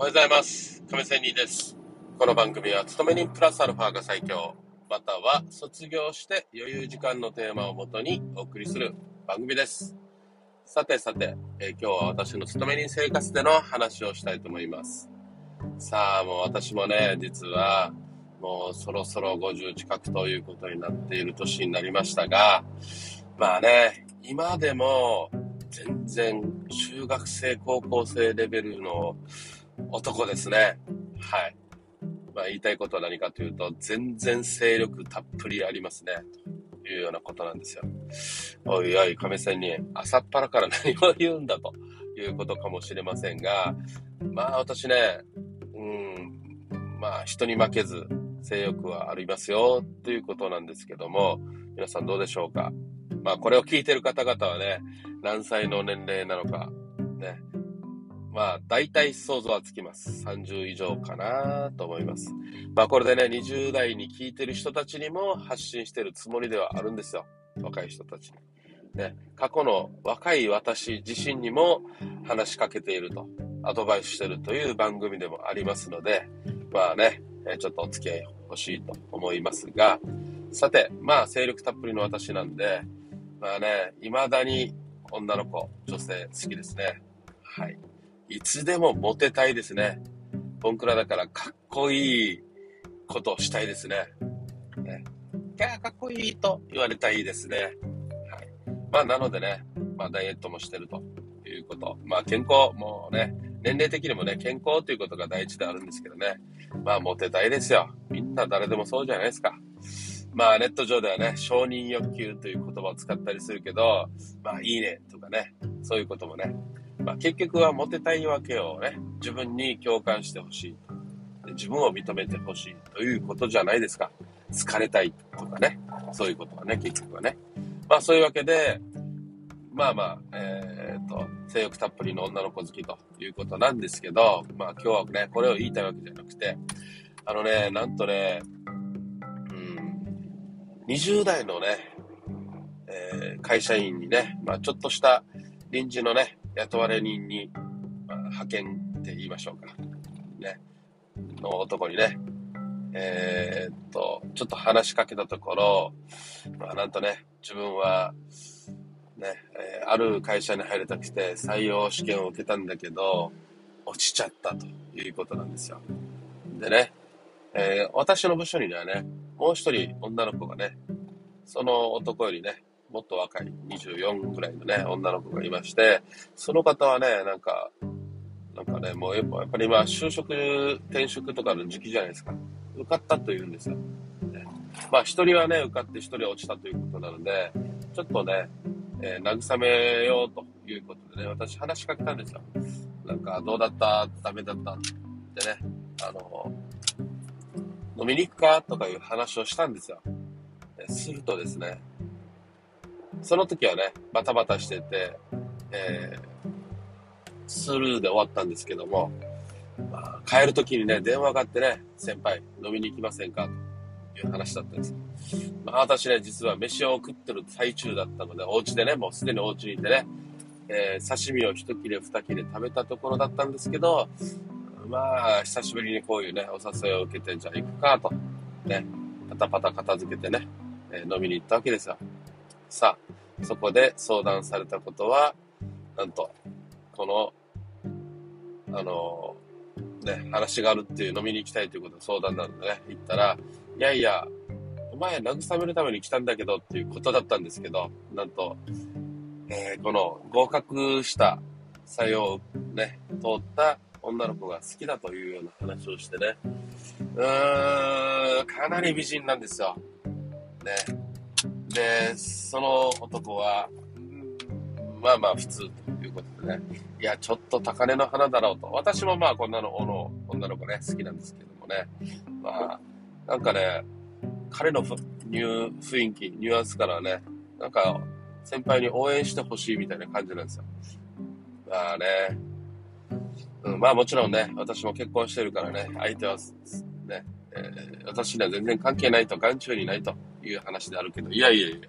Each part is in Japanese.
おはようございます。亀仙人です。この番組は、勤め人プラスアルファが最強、または卒業して余裕時間のテーマをもとにお送りする番組です。さてさて、え今日は私の勤め人生活での話をしたいと思います。さあ、もう私もね、実は、もうそろそろ50近くということになっている年になりましたが、まあね、今でも全然中学生、高校生レベルの男ですね。はい。まあ言いたいことは何かというと、全然勢力たっぷりありますね。というようなことなんですよ。おいおい、亀仙人、朝っぱらから何を言うんだということかもしれませんが、まあ私ね、うん、まあ人に負けず、性欲はありますよ、ということなんですけども、皆さんどうでしょうかまあこれを聞いてる方々はね、何歳の年齢なのか、まあ、大体想像はつきます。30以上かなと思います。まあ、これでね、20代に聞いてる人たちにも発信してるつもりではあるんですよ。若い人たちに。ね、過去の若い私自身にも話しかけていると、アドバイスしてるという番組でもありますので、まあね、ちょっとお付き合い欲しいと思いますが、さて、まあ、精力たっぷりの私なんで、まあね、未だに女の子、女性好きですね。はい。いつでもモテたいですね。ボンクラだからかっこいいことをしたいですね。ね。キャーかっこいいと言われたいですね。はい。まあなのでね、まあダイエットもしてるということ。まあ健康、もうね、年齢的にもね、健康ということが第一であるんですけどね。まあモテたいですよ。みんな誰でもそうじゃないですか。まあネット上ではね、承認欲求という言葉を使ったりするけど、まあいいねとかね、そういうこともね、まあ、結局はモテたいわけをね、自分に共感してほしい。自分を認めてほしいということじゃないですか。好かれたいとかね。そういうことはね、結局はね。まあそういうわけで、まあまあ、えーっと、性欲たっぷりの女の子好きということなんですけど、まあ今日はね、これを言いたいわけじゃなくて、あのね、なんとね、うん、20代のね、えー会社員にね、まあちょっとした臨時のね、雇われ人に、まあ派遣って言いましょうか。ね。の男にね、えーっと、ちょっと話しかけたところ、まあなんとね、自分は、ね、えーある会社に入りたくて採用試験を受けたんだけど、落ちちゃったということなんですよ。でね、えー私の部署にはね、もう一人女の子がね、その男よりね、もっと若い24ぐらいのね、女の子がいまして、その方はね、なんか、なんかね、もうやっぱやっぱり今、就職、転職とかの時期じゃないですか。受かったというんですよ。ねまあ、一人はね、受かって一人は落ちたということなので、ちょっとね、えー慰めようということでね、私話しかけたんですよ。なんか、どうだった？ダメだった？ってね、あの、飲みに行くか？とかいう話をしたんですよ。でするとですね、その時はね、バタバタしてて、えースルーで終わったんですけども、まあ、帰る時にね、電話があってね、先輩、飲みに行きませんか？という話だったんです。まあ、私ね、実は飯を食ってる最中だったので、お家でね、もうすでにお家にいてね、えー刺身を一切れ二切れ食べたところだったんですけど、まあ、久しぶりにこういうね、お誘いを受けて、じゃあ行くかと、ね、パタパタ片付けてね、えー飲みに行ったわけですよ。さあ、そこで相談されたことは、なんと、この、あの、ね、話があるっていう飲みに行きたいということで相談なのでね、行ったら、いやいや、お前慰めるために来たんだけどっていうことだったんですけど、なんと、えーこの合格した採用をね、通った女の子が好きだというような話をしてね、うーん、かなり美人なんですよ。ね。で、その男は、まあまあ普通ということでね、いや、ちょっと高嶺の花だろうと。私もまあこんなの、の女の子ね、好きなんですけどもね。まあ、なんかね、彼のニュー雰囲気、ニュアンスからはね、なんか先輩に応援してほしいみたいな感じなんですよ。まあね、うん、まあもちろんね、私も結婚してるからね、相手はね、えー私には全然関係ないと、眼中にないという話であるけど、いやいやいや、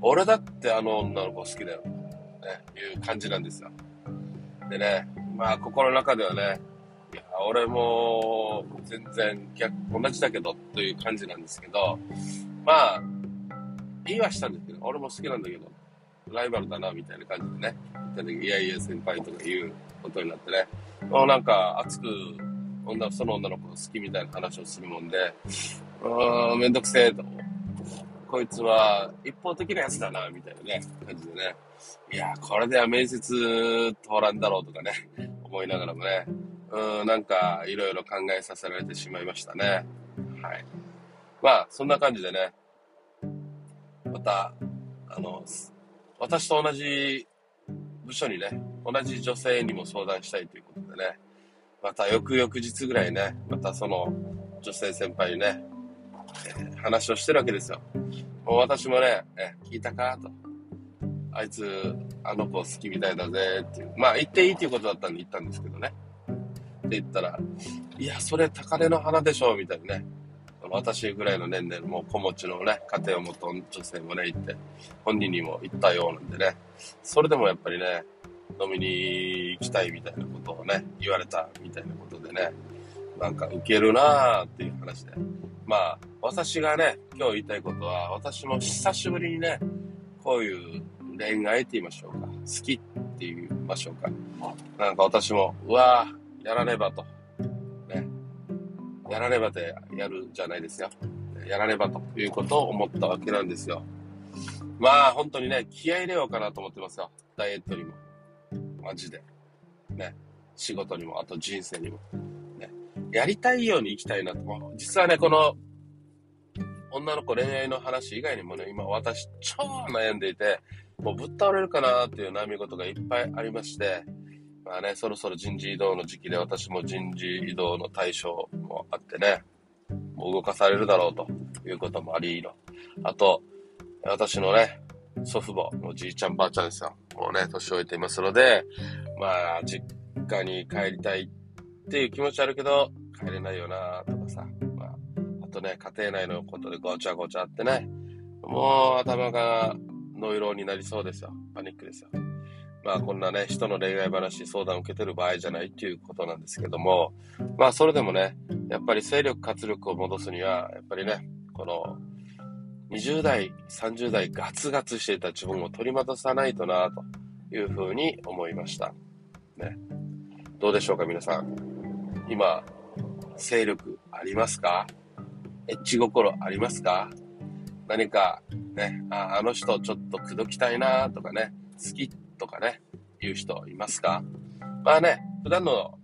俺だってあの女の子好きだよ、ね、いう感じなんですよ。でね、まあ心の中ではね、いや、俺も全然逆、同じだけどという感じなんですけど、まあ、言いはしたんですけど、俺も好きなんだけど、ライバルだな、みたいな感じでね、言った時いやいや先輩とか言うことになってね、もうなんか熱く、女その女の子好きみたいな話をするもんで、うーん、めんどくせえと。こいつは一方的なやつだな、みたいなね、感じでね。いや、これでは面接通らんだろうとかね、思いながらもね、うん、なんかいろいろ考えさせられてしまいましたね。はい。まあ、そんな感じでね、また、あの、私と同じ部署にね、同じ女性にも相談したいということでね、また翌々日ぐらいね、またその女性先輩にね、えー、話をしてるわけですよ。私もね、え、聞いたかと。あいつ、あの子好きみたいだぜっていう。まあ、言っていいっていうことだったんで言ったんですけどね。って言ったら、いや、それ高嶺の花でしょ、みたいなね。私ぐらいの年齢のもう子持ちのね、家庭を持った女性もね、行って、本人にも言ったようなんでね。それでもやっぱりね、飲みに行きたいみたいなことをね、言われたみたいなことでね、なんかウケるなーっていう話で。まあ、私がね、今日言いたいことは、私も久しぶりにね、こういう恋愛って言いましょうか。好きって言いましょうか。なんか私も、うわぁ、やらねばと。ね。やらねばでやるじゃないですよ。やらねばということを思ったわけなんですよ。まあ、本当にね、気合入れようかなと思ってますよ。ダイエットにも。マジで。ね。仕事にも、あと人生にも。ね。やりたいように生きたいなと。実はね、この、女の子恋愛の話以外にもね、今私超悩んでいて、もうぶっ倒れるかなっていう悩み事がいっぱいありまして、まあね、そろそろ人事異動の時期で私も人事異動の対象もあってね、もう動かされるだろうということもありの。あと、私のね、祖父母、おじいちゃんばあちゃんですよ。もうね、年老いていますので、まあ、実家に帰りたいっていう気持ちあるけど、帰れないよな、ね、家庭内のことでごちゃごちゃってね、もう頭がノイローになりそうですよ。パニックですよ。まあこんなね、人の恋愛話、相談を受けてる場合じゃないっていうことなんですけども、まあそれでもね、やっぱり勢力、活力を戻すには、やっぱりね、この20代、30代ガツガツしていた自分を取り戻さないとなというふうに思いました。ね。どうでしょうか皆さん。今、勢力ありますか？エッチ心ありますか？何かね、ああの人ちょっと口説きたいなとかね、好きとかね、いう人いますか？まあね、普段の、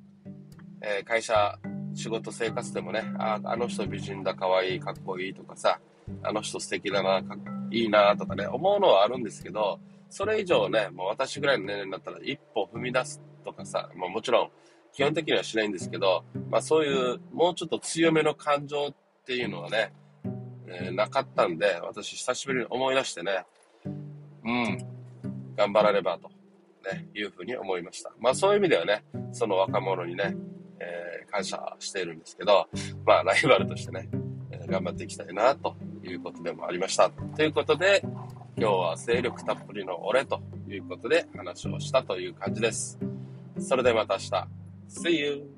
えー、会社、仕事生活でもね、ああの人美人だ、可愛いい、かっこいいとかさ、あの人素敵だな、かいいなとかね、思うのはあるんですけど、それ以上ね、もう私ぐらいの年齢になったら一歩踏み出すとかさ、まあ、もちろん基本的にはしないんですけど、まあそういうもうちょっと強めの感情っていうのはね、えー、なかったんで、私久しぶりに思い出してね、うん、頑張らねばと、ね、いうふうに思いました。まあそういう意味ではね、その若者にね、えー、感謝しているんですけど、まあライバルとしてね、えー、頑張っていきたいなということでもありました。ということで、今日は精力たっぷりの俺ということで話をしたという感じです。それではまた明日。See you!